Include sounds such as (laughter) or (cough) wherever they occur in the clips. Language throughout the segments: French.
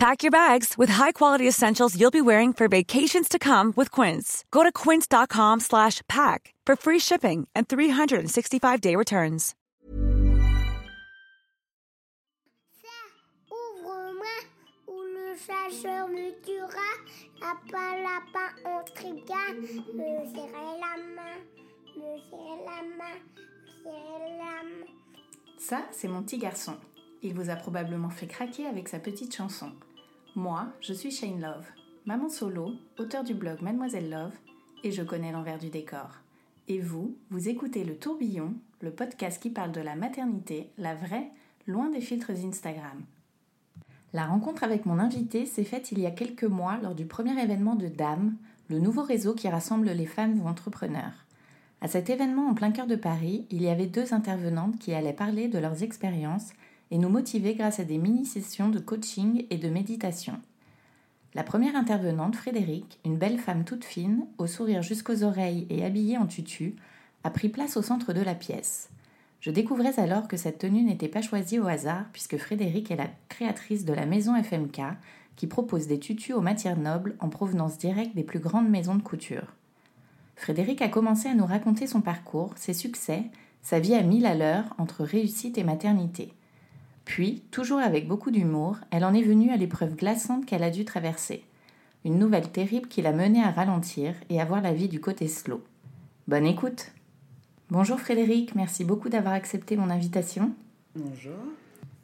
Pack your bags with high-quality essentials you'll be wearing for vacations to come with Quince. Go to quince.com slash pack for free shipping and 365-day returns. Ouvre-moi ou le chasseur me tuera. Lapin, lapin, on trigua. Me serrer la main, me serrer la main, me serrer la main. Ça, c'est mon petit garçon. Il vous a probablement fait craquer avec sa petite chanson. Moi, je suis Shane Love, maman solo, auteur du blog Mademoiselle Love, et je connais l'envers du décor. Et vous, vous écoutez Le Tourbillon, le podcast qui parle de la maternité, la vraie, loin des filtres Instagram. La rencontre avec mon invité s'est faite il y a quelques mois lors du premier événement de DAM, le nouveau réseau qui rassemble les femmes entrepreneurs. À cet événement en plein cœur de Paris, il y avait deux intervenantes qui allaient parler de leurs expériences et nous motiver grâce à des mini-sessions de coaching et de méditation. La première intervenante, Frédéric, une belle femme toute fine, au sourire jusqu'aux oreilles et habillée en tutu, a pris place au centre de la pièce. Je découvrais alors que cette tenue n'était pas choisie au hasard puisque Frédéric est la créatrice de la maison FMK qui propose des tutus aux matières nobles en provenance directe des plus grandes maisons de couture. Frédéric a commencé à nous raconter son parcours, ses succès, sa vie à mille à l'heure entre réussite et maternité. Puis, toujours avec beaucoup d'humour, elle en est venue à l'épreuve glaçante qu'elle a dû traverser. Une nouvelle terrible qui l'a menée à ralentir et à voir la vie du côté slow. Bonne écoute Bonjour Frédéric, merci beaucoup d'avoir accepté mon invitation. Bonjour.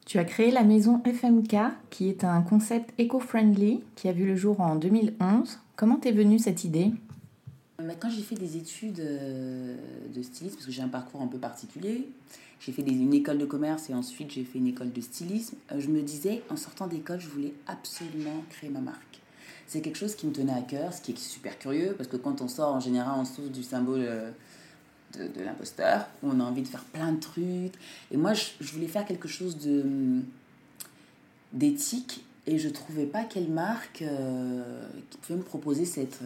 Tu as créé la maison FMK, qui est un concept éco-friendly qui a vu le jour en 2011. Comment t'est venue cette idée? Quand j'ai fait des études euh, de stylisme, parce que j'ai un parcours un peu particulier, j'ai fait une école de commerce et ensuite j'ai fait une école de stylisme, euh, je me disais, en sortant d'école, je voulais absolument créer ma marque. C'est quelque chose qui me tenait à cœur, ce qui est super curieux, parce que quand on sort, en général, on souffre du symbole euh, de, l'imposteur, où on a envie de faire plein de trucs. Et moi, je, voulais faire quelque chose de d'éthique et je trouvais pas quelle marque qui pouvait me proposer cette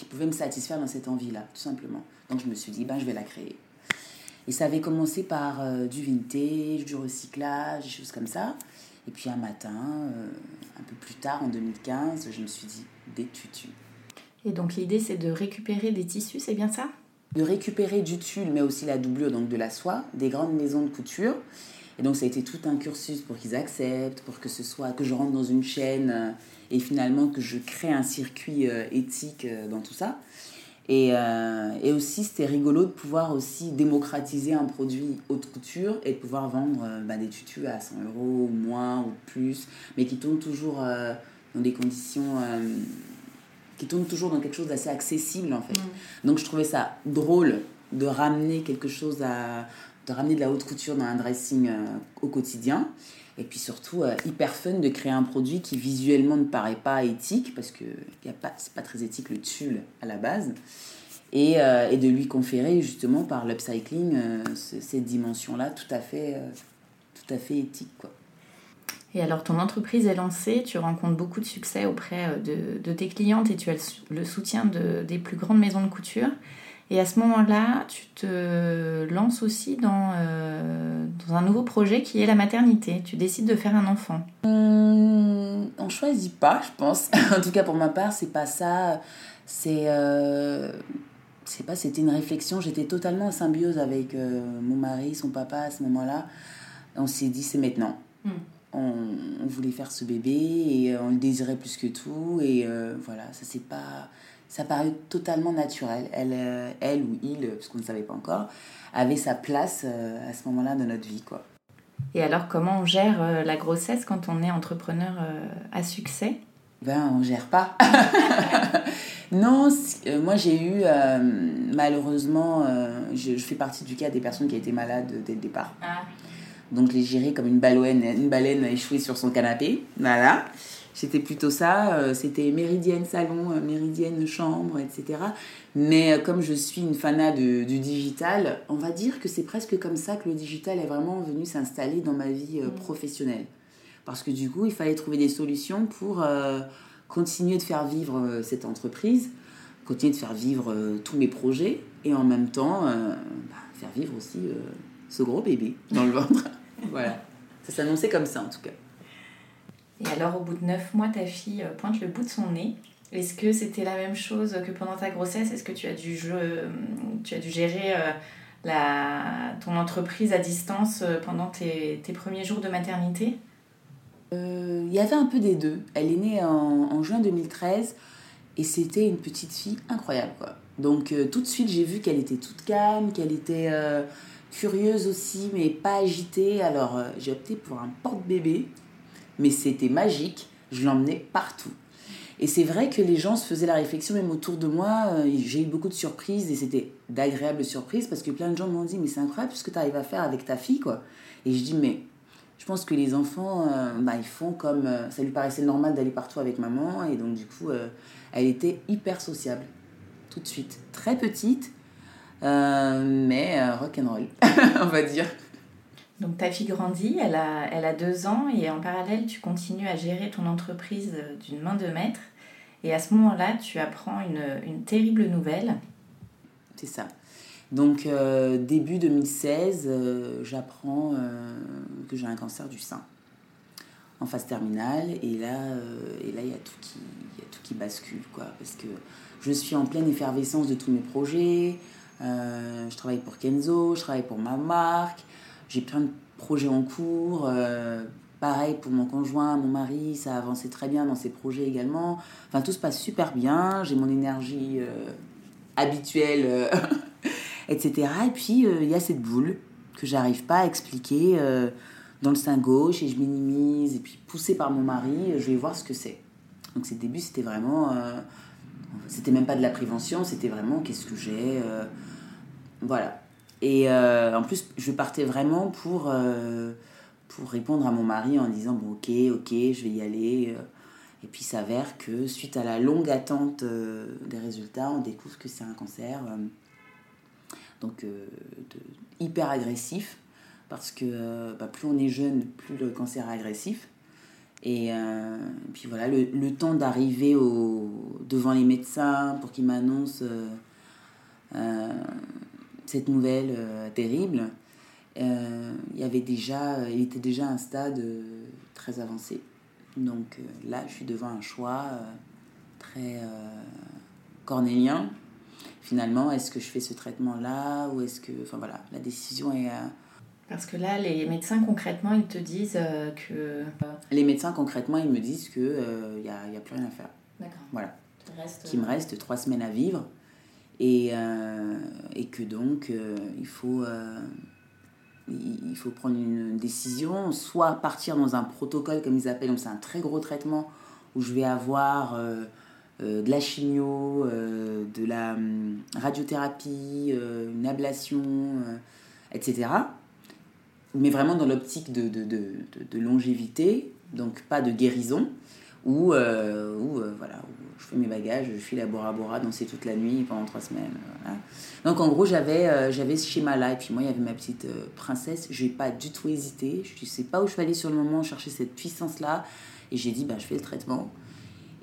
qui pouvait me satisfaire dans cette envie là tout simplement. Donc je me suis dit ben je vais la créer. Et ça avait commencé par euh, du vintage du recyclage des choses comme ça. Et puis un matin euh, un peu plus tard en 2015 je me suis dit des tutus. Et donc l'idée c'est de récupérer des tissus, c'est bien ça? De récupérer du tulle, mais aussi la doublure, donc de la soie, des grandes maisons de couture. Et donc ça a été tout un cursus pour qu'ils acceptent, pour que ce soit que je rentre dans une chaîne euh, et finalement que je crée un circuit euh, éthique euh, dans tout ça. Et, euh, et aussi c'était rigolo de pouvoir aussi démocratiser un produit haute couture et de pouvoir vendre euh, bah, des tutus à 100 euros ou moins ou plus, mais qui tournent toujours euh, dans des conditions qui tourne toujours dans quelque chose d'assez accessible en fait. Donc je trouvais ça drôle de ramener quelque chose à de ramener de la haute couture dans un dressing euh, au quotidien et puis surtout euh, hyper fun de créer un produit qui visuellement ne paraît pas éthique parce que pas c'est pas très éthique le tulle à la base et, euh, et de lui conférer justement par l'upcycling ce- cette dimension là tout à fait tout à fait éthique quoi. Et alors ton entreprise est lancée, tu rencontres beaucoup de succès auprès de, de tes clientes et tu as le soutien de, des plus grandes maisons de couture. Et à ce moment-là, tu te lances aussi dans, euh, dans un nouveau projet qui est la maternité. Tu décides de faire un enfant. Hum, on choisit pas, je pense. (laughs) en tout cas, pour ma part, c'est pas ça. C'est. euh, c'est pas, c'était une réflexion. J'étais totalement en symbiose avec euh, mon mari, son papa à ce moment-là. On s'est dit, c'est maintenant. Mm. On, on voulait faire ce bébé et euh, on le désirait plus que tout. Et euh, voilà, ça c'est pas. Ça paraît totalement naturel. Elle, euh, elle ou il, parce qu'on ne savait pas encore, avait sa place euh, à ce moment-là dans notre vie, quoi. Et alors comment on gère euh, la grossesse quand on est entrepreneur euh, à succès? Ben, on gère pas. (laughs) non, euh, moi j'ai eu, euh, malheureusement, euh, je, je fais partie du cas des personnes qui été malades dès le départ. Donc je l'ai géré comme une baleine, une baleine échouée sur son canapé. Voilà. C'était plutôt ça. euh, C'était méridienne salon, euh, méridienne chambre, etc. Mais euh, comme je suis une fanat de- du digital, on va dire que c'est presque comme ça que le digital est vraiment venu s'installer dans ma vie euh, professionnelle. Parce que du coup, il fallait trouver des solutions pour euh, continuer de faire vivre cette entreprise, continuer de faire vivre euh, tous mes projets et en même temps euh, bah, faire vivre aussi ce gros bébé dans le ventre. (laughs) voilà. Ça s'annonçait comme ça en tout cas. Et alors, au bout de 9 mois, ta fille euh, pointe le bout de son nez. Est-ce que c'était la même chose que pendant ta grossesse? Est-ce que tu as dû, euh, tu as dû gérer euh, la, ton entreprise à distance pendant tes, premiers jours de maternité? Il y avait un peu des deux. Elle est née en, juin 2013 et c'était une petite fille incroyable. Donc tout de suite, j'ai vu qu'elle était toute calme, qu'elle était curieuse aussi, mais pas agitée. Alors j'ai opté pour un porte-bébé, mais c'était magique. Je l'emmenais partout. Et c'est vrai que les gens se faisaient la réflexion, même autour de moi. euh, J'ai eu beaucoup de surprises et c'était d'agréables surprises parce que plein de gens m'ont dit Mais c'est incroyable ce que tu arrives à faire avec ta fille. quoi. Et je dis Mais je pense que les enfants, euh, bah, ils font comme. euh, ça lui paraissait normal d'aller partout avec maman. Et donc, du coup, elle était hyper sociable. Tout de suite. Très petite, mais rock'n'roll, (laughs) on va dire. Donc ta fille grandit, elle a, deux ans et en parallèle tu continues à gérer ton entreprise euh, d'une main de maître. Et à ce moment-là, tu apprends une, terrible nouvelle. C'est ça. Donc, euh, début 2016, euh, j'apprends que j'ai un cancer du sein en phase terminale. Et là, il y a tout qui, y a tout qui bascule, quoi. Parce que je suis en pleine effervescence de tous mes projets. Je travaille pour Kenzo, je travaille pour ma marque. J'ai plein de projets en cours. euh, pareil pour mon conjoint, mon mari, ça a avancé très bien dans ses projets également. Enfin, tout se passe super bien. J'ai mon énergie euh, habituelle, euh, (laughs) etc. Et puis, il y a cette boule que j'arrive pas à expliquer dans le sein gauche et je minimise. Et puis, poussée par mon mari, je vais voir ce que c'est. Donc, ces débuts, c'était vraiment. c'était même pas de la prévention, c'était vraiment qu'est-ce que j'ai. voilà. Et euh, en plus, je partais vraiment pour, euh, pour répondre à mon mari en disant bon, ok, ok, je vais y aller. euh. Et puis, il s'avère que suite à la longue attente des résultats, on découvre que c'est un cancer. donc, hyper agressif. Parce que bah, plus on est jeune, plus le cancer est agressif. Et puis voilà, le, le temps d'arriver devant les médecins pour qu'ils m'annoncent cette nouvelle euh, terrible, euh, il y avait déjà, il était déjà à un stade euh, très avancé. Donc euh, là, je suis devant un choix euh, très euh, cornélien. Finalement, est-ce que je fais ce traitement-là ou est-ce que... Enfin voilà, la décision est... euh, Parce que là, les médecins concrètement, ils te disent euh, que... euh, les médecins, concrètement, ils me disent qu'il n'y a, y a plus rien à faire. D'accord. Voilà. Qu'il me reste trois semaines à vivre et, euh, et que donc euh, il, faut, euh, il faut prendre une décision, soit partir dans un protocole comme ils appellent, donc c'est un très gros traitement où je vais avoir de la chimio, de la hum, radiothérapie, une ablation, etc. Mais vraiment dans l'optique de, de- de longévité, donc pas de guérison, où, euh, euh, voilà, où je fais mes bagages, je file à Bora Bora, danser toute la nuit pendant trois semaines. voilà. Donc en gros, j'avais euh, ce schéma-là. Et puis moi, il y avait ma petite euh, princesse. Je n'ai pas du tout hésité. Je ne sais pas où je vais aller sur le moment chercher cette puissance-là. Et j'ai dit, bah, je fais le traitement.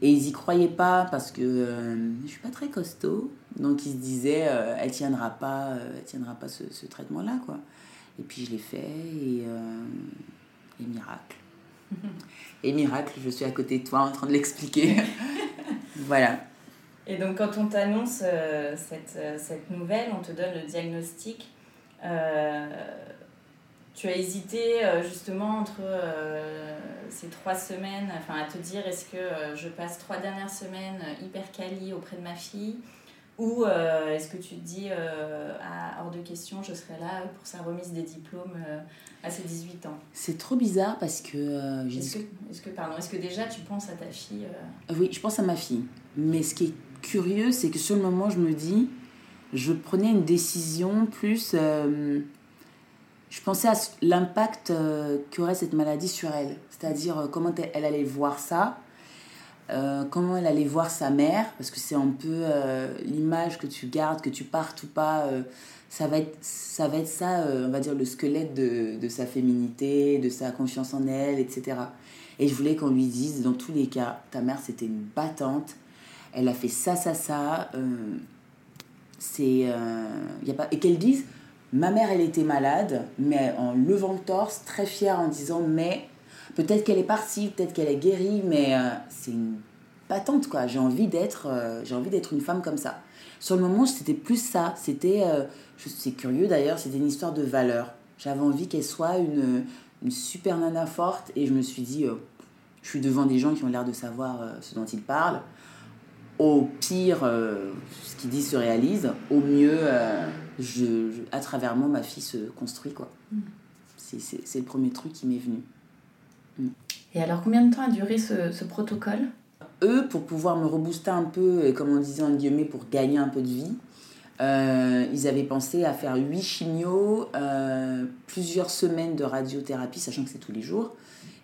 Et ils y croyaient pas parce que euh, je suis pas très costaud. Donc ils se disaient, euh, elle tiendra pas, euh, elle tiendra pas ce, traitement-là. Et puis je l'ai fait et, euh, et miracle. Et miracle, je suis à côté de toi en train de l'expliquer. (laughs) voilà. Et donc, quand on t'annonce euh, cette, euh, cette nouvelle, on te donne le diagnostic. euh, tu as hésité euh, justement entre ces trois semaines, enfin à te dire est-ce que je passe trois dernières semaines hyper quali auprès de ma fille ou euh, est-ce que tu te dis euh, hors de question, je serai là pour sa remise des diplômes euh, à ses 18 ans? C'est trop bizarre parce que j'ai Est-ce que, pardon, est-ce que déjà tu penses à ta fille Oui, je pense à ma fille. Mais ce qui est curieux, c'est que sur le moment, je me dis, je prenais une décision plus. je pensais à l'impact qu'aurait cette maladie sur elle. C'est-à-dire comment elle allait voir ça. Euh, comment elle allait voir sa mère, parce que c'est un peu euh, l'image que tu gardes, que tu partes ou pas, euh, ça, va être, ça va ça, on va dire, le squelette de, sa féminité, de sa confiance en elle, etc. Et je voulais qu'on lui dise, dans tous les cas, ta mère c'était une battante, elle a fait ça, ça, ça, y a pas... Et qu'elle dise, ma mère elle était malade, mais en levant le torse, très fière en disant, mais Peut-être qu'elle est partie, peut-être qu'elle est guérie, mais euh, c'est une patente, quoi. J'ai envie d'être euh, j'ai envie d'être une femme comme ça. Sur le moment, c'était plus ça. C'était, euh, c'est curieux d'ailleurs, c'était une histoire de valeur. J'avais envie qu'elle soit une, une, super nana forte et je me suis dit, je suis devant des gens qui ont l'air de savoir ce dont ils parlent. Au pire, ce qu'ils disent se réalise. Au mieux, je, à travers moi, ma fille se construit, quoi. Mm. C'est le premier truc qui m'est venu. Et alors, combien de temps a duré ce, protocole? Eux, pour pouvoir me rebooster un peu, comme on disait en guillemets, pour gagner un peu de vie, euh, ils avaient pensé à faire 8 chimios, euh, plusieurs semaines de radiothérapie, sachant que c'est tous les jours,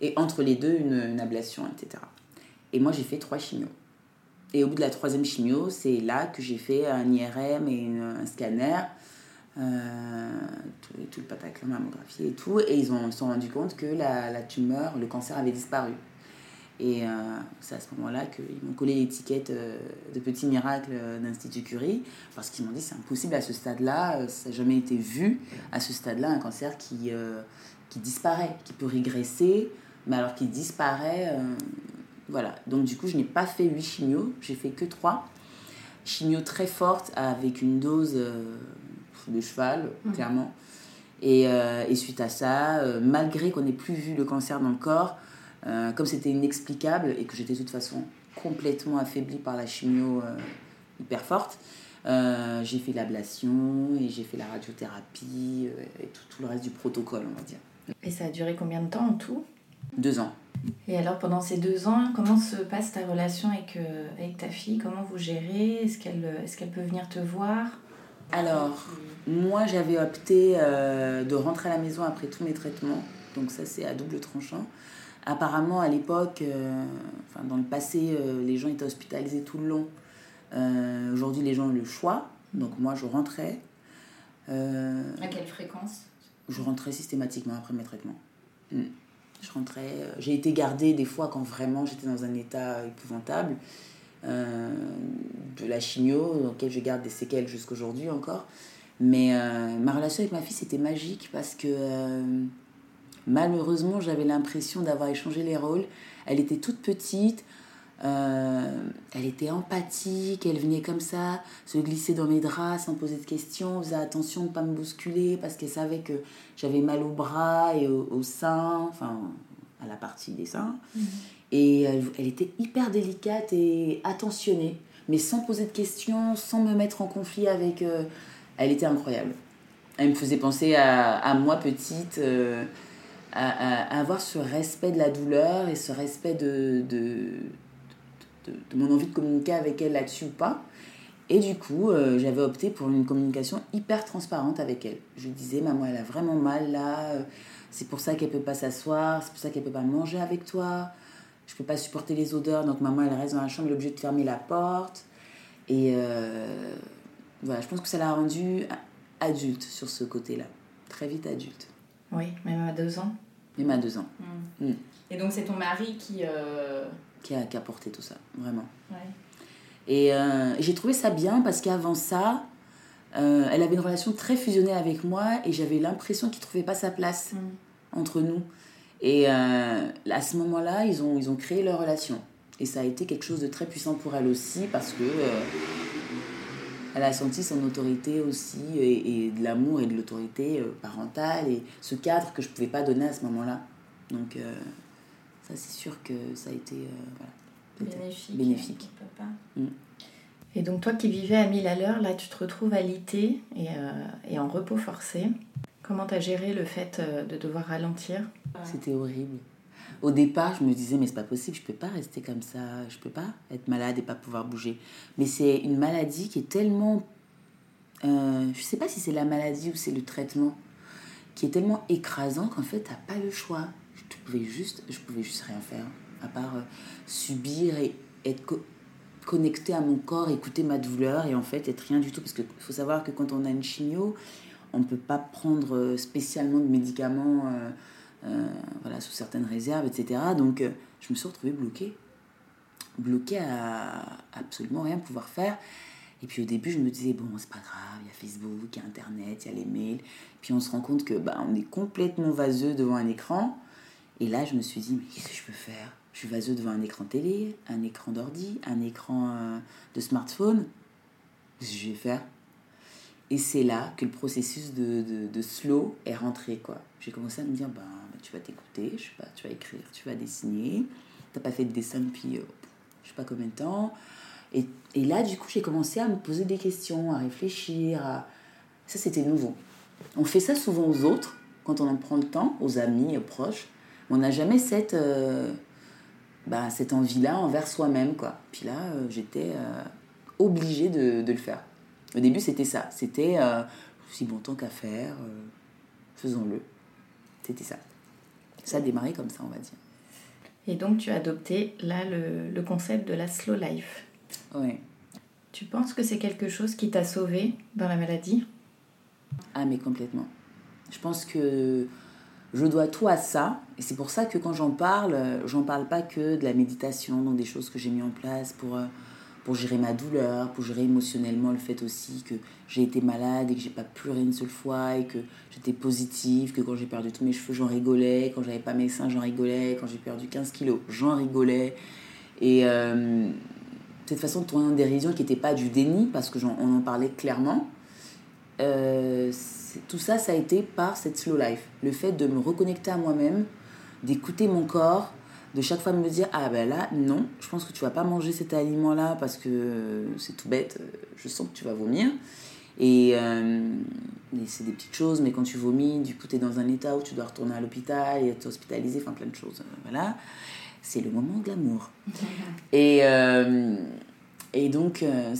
et entre les deux, une, ablation, etc. Et moi, j'ai fait 3 chimios. Et au bout de la troisième chimio, c'est là que j'ai fait un IRM et un scanner euh, tout, tout, le pataclan mammographie et tout, et ils se sont rendus compte que la, la, tumeur, le cancer avait disparu. Et euh, c'est à ce moment-là qu'ils m'ont collé l'étiquette euh, de petit miracle d'Institut Curie, parce qu'ils m'ont dit c'est impossible à ce stade-là, ça n'a jamais été vu à ce stade-là, un cancer qui, qui disparaît, qui peut régresser, mais alors qui disparaît. voilà, donc du coup je n'ai pas fait 8 chimios, j'ai fait que 3. Chimio très forte avec une dose de cheval, mmh. clairement. Et, euh, et, suite à ça, euh, malgré qu'on n'ait plus vu le cancer dans le corps, euh, comme c'était inexplicable et que j'étais de toute façon complètement affaiblie par la chimio hyper forte, j'ai fait l'ablation et j'ai fait la radiothérapie et tout, tout, le reste du protocole, on va dire. Et ça a duré combien de temps en tout? Deux ans. Et alors pendant ces deux ans, comment se passe ta relation avec, avec ta fille? Comment vous gérez? Est-ce qu'elle est qu'elle peut venir te voir? Alors, moi, j'avais opté euh, de rentrer à la maison après tous mes traitements. Donc ça, c'est à double tranchant. Apparemment, à l'époque, euh, enfin, dans le passé, euh, les gens étaient hospitalisés tout le long. Aujourd'hui, les gens ont le choix. Donc moi, je rentrais. à quelle fréquence? Je rentrais systématiquement après mes traitements. Hmm. Je rentrais. J'ai été gardée des fois quand vraiment j'étais dans un état épouvantable. De la chimio, dans laquelle je garde des séquelles jusqu'aujourd'hui encore. Mais euh, ma relation avec ma fille, c'était magique parce que euh, malheureusement, j'avais l'impression d'avoir échangé les rôles. Elle était toute petite, elle était empathique, elle venait comme ça, se glisser dans mes draps sans poser de questions, faisait attention de ne pas me bousculer parce qu'elle savait que j'avais mal au bras et au, sein, enfin à la partie des seins. Mhm. Et elle, était hyper délicate et attentionnée, mais sans poser de questions, sans me mettre en conflit avec. Euh, elle était incroyable. Elle me faisait penser à, moi petite, euh, à, avoir ce respect de la douleur et ce respect de, mon envie de communiquer avec elle là-dessus ou pas. Et du coup, euh, j'avais opté pour une communication hyper transparente avec elle. Je lui disais, maman, elle a vraiment mal là, c'est pour ça qu'elle peut pas s'asseoir, c'est pour ça qu'elle peut pas manger avec toi je peux pas supporter les odeurs, donc maman elle reste dans la chambre, elle est obligée de fermer la porte. Et euh, voilà, je pense que ça l'a rendu adulte sur ce côté-là, très vite adulte. Oui, même à deux ans. Même à deux ans. Mm. Mm. Et donc c'est ton mari qui... Euh, qui, a, qui a porté tout ça, vraiment. Ouais. Et euh, j'ai trouvé ça bien parce qu'avant ça, elle avait une relation très fusionnelle avec moi et j'avais l'impression qu'il ne trouvait pas sa place mm. entre nous. Et euh, à ce moment-là, ils ont, ils ont créé leur relation. Et ça a été quelque chose de très puissant pour elle aussi parce que euh, elle a senti son autorité aussi et, de l'amour et de l'autorité euh, parentale et ce cadre que je ne pouvais pas donner à ce moment-là. Donc ça, c'est sûr que ça a été bénéfique. bénéfique. Mm. Et donc toi qui vivais à 1000 à l'heure, là tu te retrouves alité et, et en repos forcé. Comment tu as géré le fait euh, de devoir ralentir? C'était horrible. Au départ, je me disais, mais c'est pas possible, je peux pas rester comme ça, je peux pas être malade et pas pouvoir bouger. Mais c'est une maladie qui est tellement. Euh, je sais pas si c'est la maladie ou c'est le traitement, qui est tellement écrasant qu'en fait, t'as pas le choix. Je pouvais juste, je pouvais juste rien faire, à part euh, subir et être connecté à mon corps, écouter ma douleur et en fait être rien du tout. Parce qu'il faut savoir que quand on a une chimio, on ne peut pas prendre spécialement de médicaments voilà, sous certaines réserves, etc. Donc je me suis retrouvée bloquée. Bloquée à absolument rien pouvoir faire. Et puis au début, je me disais, bon, c'est pas grave, il y a Facebook, il y a Internet, il y a les mails. Puis on se rend compte que bah, on est complètement vaseux devant un écran. Et là, je me suis dit, mais qu'est-ce que je peux faire? Je suis vaseux devant un écran télé, un écran d'ordi, un écran euh, de smartphone. Qu'est-ce que je vais faire? Et c'est là que le processus de, de, slow est rentré. quoi. J'ai commencé à me dire, bah, tu vas t'écouter, je sais pas, tu vas écrire, tu vas dessiner. T'as pas fait de dessin depuis, euh, je sais pas combien de temps et, et là, du coup, j'ai commencé à me poser des questions, à réfléchir. Ça, c'était nouveau. On fait ça souvent aux autres, quand on en prend le temps, aux amis, aux proches. Mais on n'a jamais cette, euh, bah, cette envie-là envers soi-même. quoi. Puis là, euh, j'étais euh, obligée de, de, le faire. Au début, c'était ça. C'était, si bon, tant qu'à faire, faisons-le. C'était ça. Ça a démarré comme ça, on va dire. Et donc, tu as adopté là le, le concept de la slow life. Oui. Tu penses que c'est quelque chose qui t'a sauvé dans la maladie? Ah, mais complètement. Je pense que je dois tout à ça. Et c'est pour ça que quand j'en parle, j'en parle pas que de la méditation, donc des choses que j'ai mis en place pour, euh, pour gérer ma douleur, pour gérer émotionnellement le fait aussi que j'ai été malade et que j'ai pas pleuré une seule fois et que j'étais positive, que quand j'ai perdu tous mes cheveux, j'en rigolais, quand j'avais pas mes seins, j'en rigolais, quand j'ai perdu 15 kilos, j'en rigolais. Et, euh, cette façon de tourner en dérision qui n'était pas du déni, parce que on en parlait clairement, euh, tout ça, ça a été par cette slow life. Le fait de me reconnecter à moi-même, d'écouter mon corps, de chaque fois me dire Ah ben là, non, je pense que tu vas pas manger cet aliment-là parce que c'est tout bête, je sens que tu vas vomir. Et, euh, c'est des petites choses, mais quand tu vomis, du coup, tu es dans un état où tu dois retourner à l'hôpital et être hospitalisé, enfin plein de choses. Euh, voilà c'est le moment de l'amour. (laughs) et, euh, et donc, euh,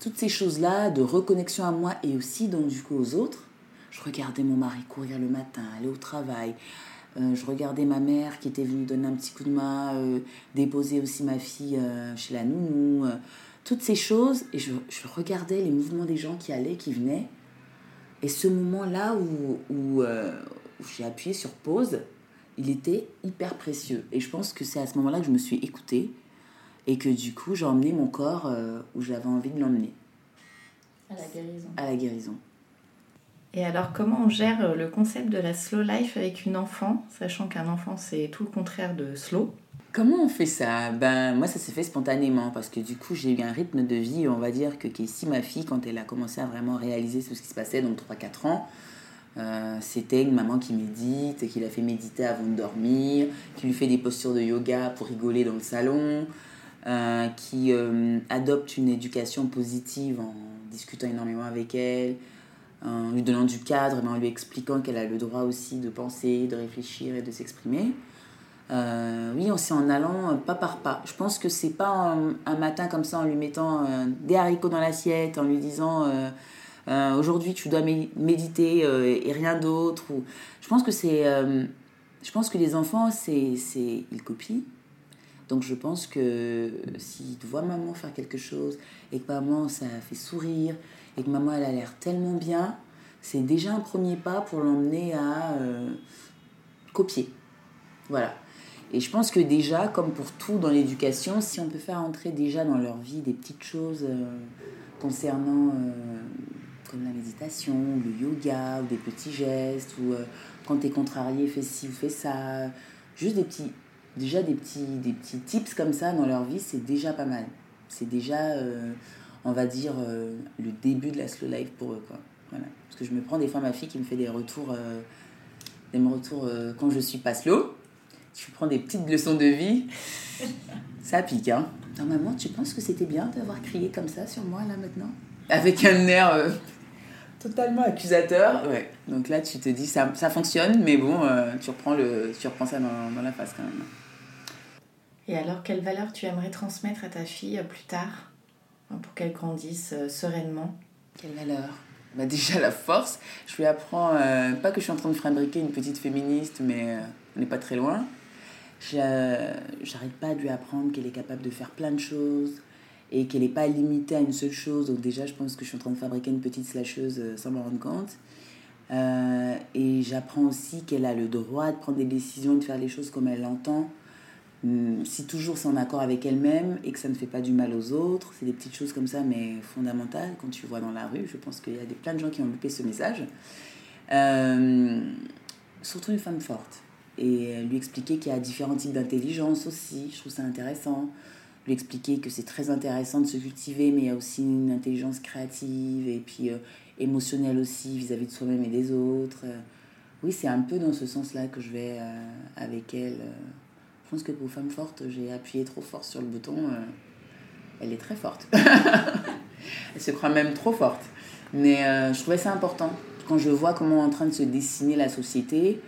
toutes ces choses-là de reconnexion à moi et aussi donc, du coup aux autres. Je regardais mon mari courir le matin, aller au travail. Euh, je regardais ma mère qui était venue donner un petit coup de main, déposer aussi ma fille chez la nounou. toutes ces choses. Et je, je, regardais les mouvements des gens qui allaient, qui venaient. Et ce moment-là où, où, où j'ai appuyé sur pause, il était hyper précieux. Et je pense que c'est à ce moment-là que je me suis écoutée et que du coup, j'ai emmené mon corps euh, où j'avais envie de l'emmener. À la guérison. À la guérison. Et alors, comment on gère euh, le concept de la slow life avec une enfant, sachant qu'un enfant, c'est tout le contraire de slow? Comment on fait ça? Ben moi ça s'est fait spontanément parce que du coup j'ai eu un rythme de vie, on va dire que Casey, ma fille, quand elle a commencé à vraiment réaliser ce qui se passait, donc 3-4 ans, euh, c'était une maman qui médite, qui l'a fait méditer avant de dormir, qui lui fait des postures de yoga pour rigoler dans le salon, euh, qui adopte une éducation positive en discutant énormément avec elle, en lui donnant du cadre, mais en lui expliquant qu'elle a le droit aussi de penser, de réfléchir et de s'exprimer. oui, on c'est en allant pas par pas. Je pense que c'est pas un, matin comme ça en lui mettant des haricots dans l'assiette, en lui disant euh, aujourd'hui tu dois méditer euh, et rien d'autre. Ou... Je pense que c'est. Euh, je pense que les enfants, c'est, c'est, ils copient. Donc je pense que s'ils voient maman faire quelque chose et que maman ça fait sourire et que maman elle a l'air tellement bien, c'est déjà un premier pas pour l'emmener à copier. Voilà. Et je pense que déjà, comme pour tout dans l'éducation, si on peut faire entrer déjà dans leur vie des petites choses concernant comme la méditation, le yoga, ou des petits gestes, ou euh, quand tu es contrarié, fais ci ou fais ça. Juste des petits, déjà des petits, des petits tips comme ça dans leur vie, c'est déjà pas mal. C'est déjà, euh, on va dire, euh, le début de la slow life pour eux. Quoi. Voilà. Parce que je me prends des fois ma fille qui me fait des retours, des retours quand je suis pas slow. Je prends des petites leçons de vie. (laughs) ça pique, hein. Non, maman, tu penses que c'était bien d'avoir crié comme ça sur moi, là, maintenant? Avec un air totalement accusateur. Ouais. Donc là, tu te dis, ça, ça fonctionne, mais bon, euh, tu, reprends le, tu reprends ça dans, dans, la face quand même. Et alors, quelle valeur tu aimerais transmettre à ta fille euh, plus tard? Pour qu'elle grandisse euh, sereinement Quelle valeur bah Déjà, la force. Je lui apprends, pas que je suis en train de fabriquer une petite féministe, mais on n'est pas très loin. j'arrête pas de lui apprendre qu'elle est capable de faire plein de choses et qu'elle n'est pas limitée à une seule chose. Donc déjà, je pense que je suis en train de fabriquer une petite slasheuse euh, sans me rendre compte. Euh, et j'apprends aussi qu'elle a le droit de prendre des décisions, de faire les choses comme elle l'entend. Hum, si toujours c'est en accord avec elle-même et que ça ne fait pas du mal aux autres, c'est des petites choses comme ça, mais fondamentales. Quand tu vois dans la rue, je pense qu'il y a des, plein de gens qui ont loupé ce message. Euh, surtout une femme forte. Et lui expliquer qu'il y a différents types d'intelligence aussi, je trouve ça intéressant. Lui expliquer que c'est très intéressant de se cultiver, mais il y a aussi une intelligence créative et puis euh, émotionnelle aussi vis-à-vis de soi-même et des autres. Euh, oui, c'est un peu dans ce sens-là que je vais avec elle. Pense que pour femme forte, j'ai appuyé trop fort sur le bouton. elle est très forte. (laughs) elle se croit même trop forte. Mais je trouvais ça important. Quand je vois comment est en train de se dessiner la société,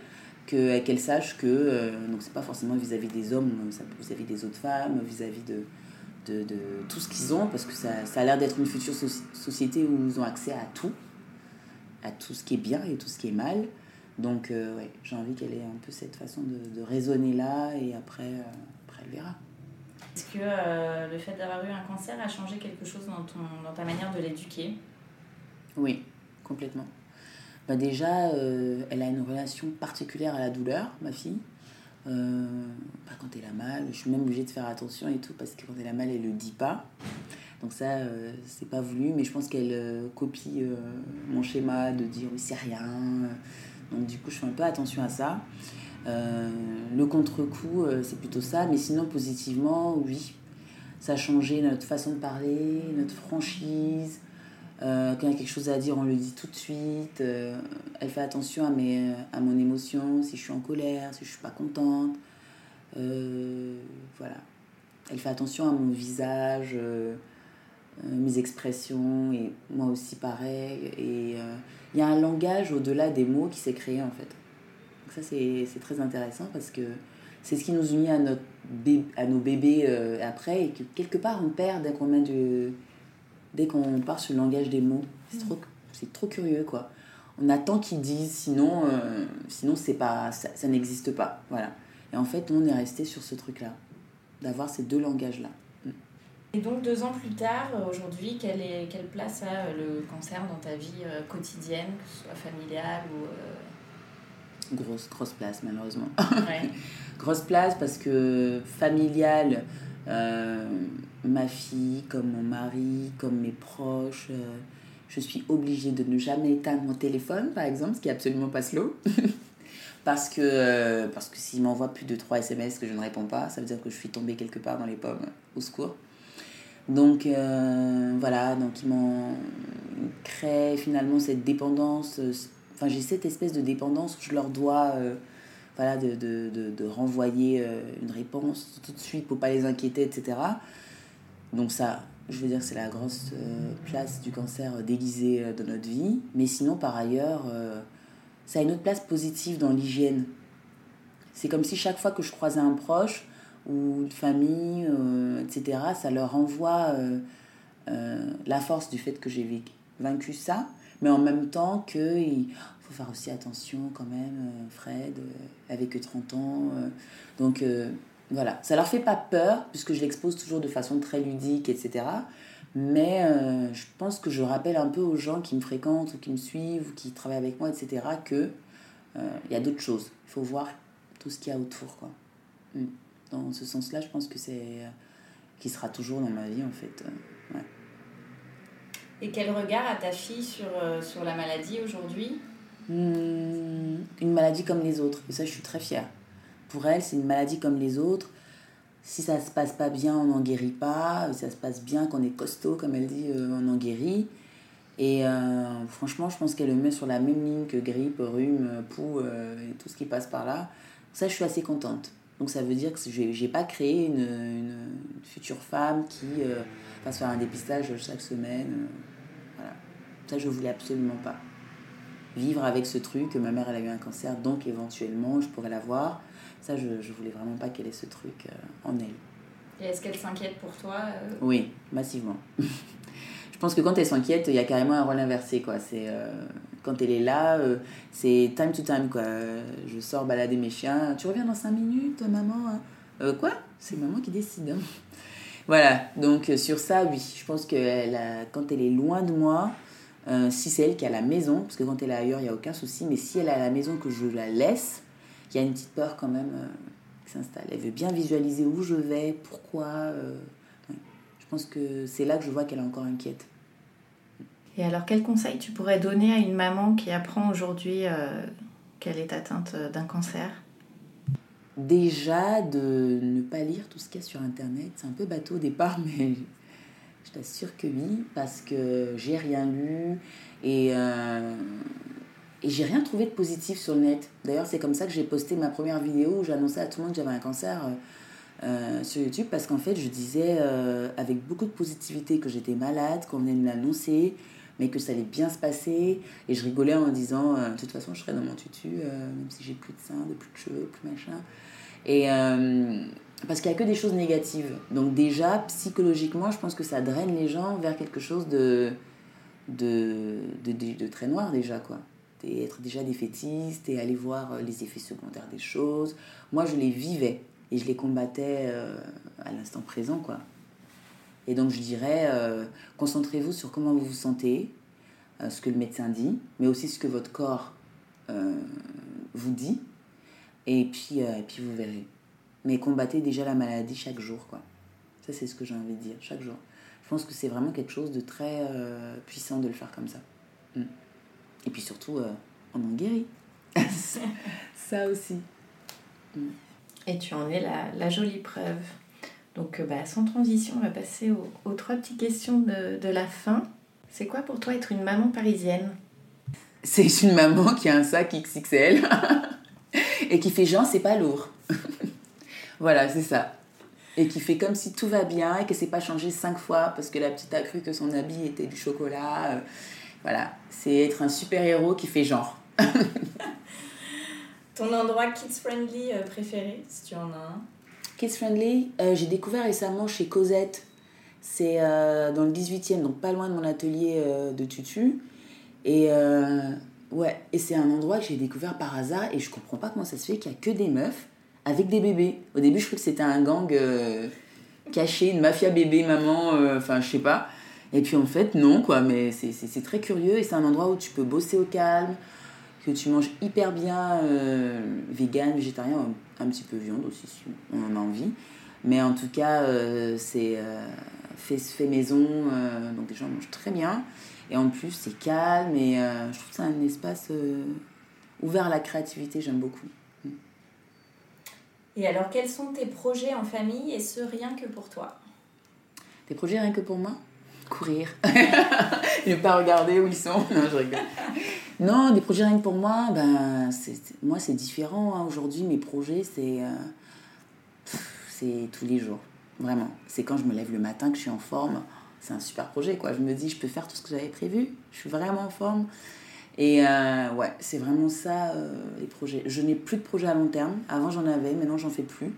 qu'elle sache que euh, donc c'est pas forcément vis-à-vis des hommes, vis-à-vis des autres femmes, vis-à-vis de, de, de, tout ce qu'ils ont, parce que ça, ça a l'air d'être une future société où ils ont accès à tout, à tout ce qui est bien et tout ce qui est mal. Donc euh, ouais, j'ai envie qu'elle ait un peu cette façon de, de raisonner là et après, euh, après elle verra. Est-ce que le fait d'avoir eu un cancer a changé quelque chose dans, ton, dans ta manière de l'éduquer? Oui, complètement. Bah déjà, euh, elle a une relation particulière à la douleur, ma fille. Euh, pas quand elle a mal, je suis même obligée de faire attention et tout, parce que quand elle a mal, elle le dit pas. Donc ça, euh, c'est pas voulu, mais je pense qu'elle copie mon schéma de dire oui, c'est rien. Donc du coup, je fais un peu attention à ça. le contre-coup, c'est plutôt ça, mais sinon, positivement, oui. Ça a changé notre façon de parler, notre franchise, euh, quand il y a quelque chose à dire, on le dit tout de suite. Euh, elle fait attention à, mes, à mon émotion, si je suis en colère, si je suis pas contente. Euh, voilà. Elle fait attention à mon visage, mes expressions, et moi aussi pareil. Et il y a un langage au-delà des mots qui s'est créé en fait. Donc ça, c'est très intéressant parce que c'est ce qui nous unit à, notre à nos bébés après et que quelque part on perd dès qu'on part sur le langage des mots. C'est trop, trop curieux, quoi. On attend qu'ils disent, sinon, euh, sinon c'est pas, ça, n'existe pas. Voilà. Et en fait, on est resté sur ce truc-là, d'avoir ces deux langages-là. Et donc, deux ans plus tard, aujourd'hui, quelle, est, quelle place a le cancer dans ta vie euh, quotidienne, que ce soit familiale ou. Euh, grosse, grosse place, malheureusement. (laughs) grosse place parce que familiale, ma fille, comme mon mari, comme mes proches. Euh, je suis obligée de ne jamais éteindre mon téléphone, par exemple, ce qui est absolument pas slow. (laughs) parce que, euh, parce que s'il m'envoie plus de 3 SMS que je ne réponds pas, ça veut dire que je suis tombée quelque part dans les pommes, au secours. Donc euh, voilà, donc il m'en crée finalement cette dépendance. Enfin, j'ai cette espèce de dépendance où je leur dois voilà, de, de, de, renvoyer une réponse tout de suite pour pas les inquiéter, etc. Donc ça, je veux dire, c'est la grosse euh, place du cancer déguisé euh, dans notre vie. Mais sinon, par ailleurs, euh, ça a une autre place positive dans l'hygiène. C'est comme si chaque fois que je croisais un proche ou une famille, etc., ça leur envoie la force du fait que j'ai vaincu ça, mais en même temps qu'il faut faire aussi attention quand même, Fred, avec 30 ans. donc voilà, ça leur fait pas peur, puisque je l'expose toujours de façon très ludique, etc. Mais euh, je pense que je rappelle un peu aux gens qui me fréquentent, ou qui me suivent, ou qui travaillent avec moi, etc., que euh, y a d'autres choses. Il faut voir tout ce qu'il y a autour. Quoi. Mm. Dans ce sens-là, je pense que c'est. Euh, qui sera toujours dans ma vie, en fait. Ouais. Et quel regard a ta fille sur, sur la maladie aujourd'hui? Hmm, Une maladie comme les autres. Et ça, je suis très fière pour elle, c'est une maladie comme les autres. Si ça se passe pas bien, on n'en guérit pas. Si ça se passe bien, qu'on est costaud, comme elle dit, euh, on en guérit. Et euh, franchement, je pense qu'elle le met sur la même ligne que grippe, rhume, poux euh, et tout ce qui passe par là. Ça, je suis assez contente. Donc ça veut dire que je n'ai pas créé une, une, future femme qui va se faire un dépistage chaque semaine. voilà. Ça, je voulais absolument pas. Vivre avec ce truc, ma mère, elle a eu un cancer, donc éventuellement, je pourrais l'avoir. Ça, je, je voulais vraiment pas qu'elle ait ce truc euh, en elle. Et est-ce qu'elle s'inquiète pour toi euh? Oui, massivement. (laughs) je pense que quand elle s'inquiète, il y a carrément un rôle inversé, quoi. Euh, quand elle est là, euh, c'est time to time, quoi. Je sors balader mes chiens. Tu reviens dans 5 minutes, maman hein? Euh, Quoi? C'est maman qui décide. hein. Voilà, donc sur ça, oui. Je pense que quand elle est loin de moi, si c'est elle qui est à la maison, parce que quand elle est ailleurs, il n'y a aucun souci, mais si elle est à la maison, que je la laisse, il y a une petite peur quand même qui s'installe. Elle veut bien visualiser où je vais, pourquoi. Je pense que c'est là que je vois qu'elle est encore inquiète. Et alors, quel conseil tu pourrais donner à une maman qui apprend aujourd'hui euh, qu'elle est atteinte euh, d'un cancer? Déjà, de ne pas lire tout ce qu'il y a sur Internet. C'est un peu bateau au départ, (laughs) mais je t'assure que oui, parce que j'ai rien lu et, euh, et j'ai rien trouvé de positif sur le net. D'ailleurs, c'est comme ça que j'ai posté ma première vidéo où j'annonçais à tout le monde que j'avais un cancer euh, sur YouTube, parce qu'en fait, je disais euh, avec beaucoup de positivité que j'étais malade, qu'on venait me l'annoncer, mais que ça allait bien se passer. Et je rigolais en disant, euh, de toute façon, je serai dans mon tutu, même si j'ai plus de seins, de plus de cheveux, plus machin. Et parce qu'il n'y a que des choses négatives. Donc déjà, psychologiquement, je pense que ça draine les gens vers quelque chose de, de, de, de- très noir déjà, quoi. Et être déjà défaitiste et aller voir les effets secondaires des choses. Moi, je les vivais et je les combattais euh, à l'instant présent, quoi. Et donc, je dirais, euh, concentrez-vous sur comment vous vous sentez, euh, ce que le médecin dit, mais aussi ce que votre corps vous dit. Et puis, puis, vous verrez. Mais combattez déjà la maladie chaque jour, quoi. Ça, c'est ce que j'ai envie de dire, chaque jour. Je pense que c'est vraiment quelque chose de très puissant de le faire comme ça. Mm. Et puis surtout, euh, on en guérit. (laughs) ça aussi. Et tu en es la, la jolie preuve. Donc, euh, bah, sans transition, on va passer aux, aux trois petites questions de, de la fin. C'est quoi pour toi être une maman parisienne? C'est une maman qui a un sac XXL (laughs) et qui fait genre, c'est pas lourd. (laughs) voilà, c'est ça. Et qui fait comme si tout va bien et que c'est pas changé cinq fois parce que la petite a cru que son habit était du chocolat. euh, Voilà, c'est être un super-héros qui fait genre. (laughs) Ton endroit kids-friendly euh, préféré, si tu en as un? Kids Friendly, euh, j'ai découvert récemment chez Cosette. C'est euh, dans le 18e, donc pas loin de mon atelier de tutu. Et ouais, et c'est un endroit que j'ai découvert par hasard et je comprends pas comment ça se fait qu'il y a que des meufs avec des bébés. Au début, je croyais que c'était un gang caché, une mafia bébé maman, enfin je sais pas. Et puis en fait, non quoi, mais c'est très curieux et c'est un endroit où tu peux bosser au calme, que tu manges hyper bien, euh, vegan, végétarien, un, un petit peu viande aussi si on en a envie. Mais en tout cas, euh, c'est euh, fait, fait maison, donc les gens mangent très bien. Et en plus, c'est calme et je trouve c'est un espace ouvert à la créativité, j'aime beaucoup. Et alors, quels sont tes projets en famille et ce rien que pour toi? Des projets rien que pour moi? Courir. (laughs) ne pas regarder où ils sont. Non, je rigole. Non, des projets rien que pour moi, ben, moi c'est différent. hein. Aujourd'hui, mes projets, c'est, euh, c'est tous les jours. Vraiment. C'est quand je me lève le matin que je suis en forme. C'est un super projet, quoi. Je me dis, je peux faire tout ce que j'avais prévu. Je suis vraiment en forme. Et euh, ouais, c'est vraiment ça, euh, les projets. Je n'ai plus de projets à long terme. Avant, j'en avais, maintenant, j'en fais plus.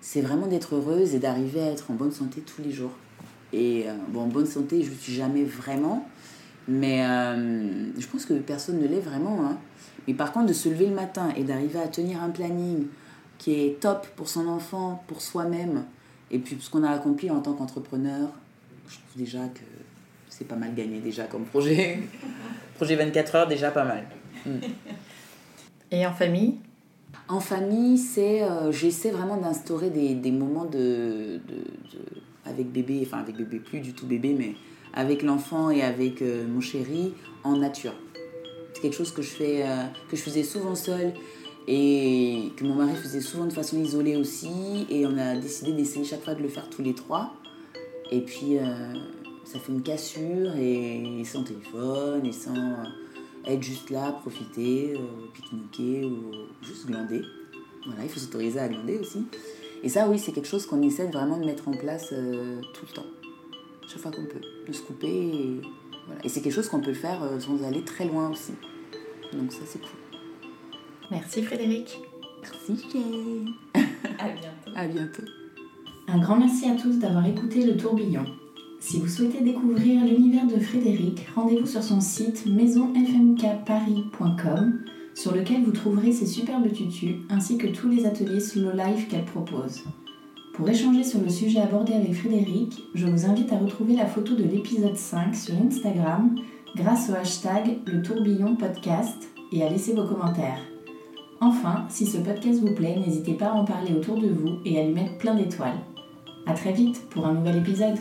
C'est vraiment d'être heureuse et d'arriver à être en bonne santé tous les jours. Et bon, bonne santé, je ne suis jamais vraiment. Mais euh, je pense que personne ne l'est vraiment. hein. Mais par contre, de se lever le matin et d'arriver à tenir un planning qui est top pour son enfant, pour soi-même, et puis ce qu'on a accompli en tant qu'entrepreneur, je trouve déjà que c'est pas mal gagné déjà comme projet. (laughs) projet 24 heures, déjà pas mal. Et en famille? En famille, c'est euh, j'essaie vraiment d'instaurer des, des moments de, de, de- avec bébé, enfin avec bébé, plus du tout bébé, mais avec l'enfant et avec euh, mon chéri en nature. C'est quelque chose que je fais, euh, que je faisais souvent seule et que mon mari faisait souvent de façon isolée aussi. Et on a décidé d'essayer chaque fois de le faire tous les trois. Et puis euh, ça fait une cassure et sans téléphone et sans être juste là, profiter, pique-niquer ou juste glander. Voilà, il faut s'autoriser à glander aussi. Et ça, oui, c'est quelque chose qu'on essaie vraiment de mettre en place tout le temps. Chaque fois qu'on peut. De se couper. Et, voilà. et c'est quelque chose qu'on peut faire euh, sans aller très loin aussi. Donc ça, c'est cool. Merci Frédéric. Merci, Jane. (laughs) À bientôt. À bientôt. Un grand merci à tous d'avoir écouté le tourbillon. Si vous souhaitez découvrir l'univers de Frédéric, rendez-vous sur son site maisonfmkparis.com sur lequel vous trouverez ses superbes tutus ainsi que tous les ateliers slow life qu'elle propose. Pour échanger sur le sujet abordé avec Frédéric, je vous invite à retrouver la photo de l'épisode 5 sur Instagram grâce au hashtag le tourbillon podcast et à laisser vos commentaires. Enfin, si ce podcast vous plaît, n'hésitez pas à en parler autour de vous et à lui mettre plein d'étoiles. A très vite pour un nouvel épisode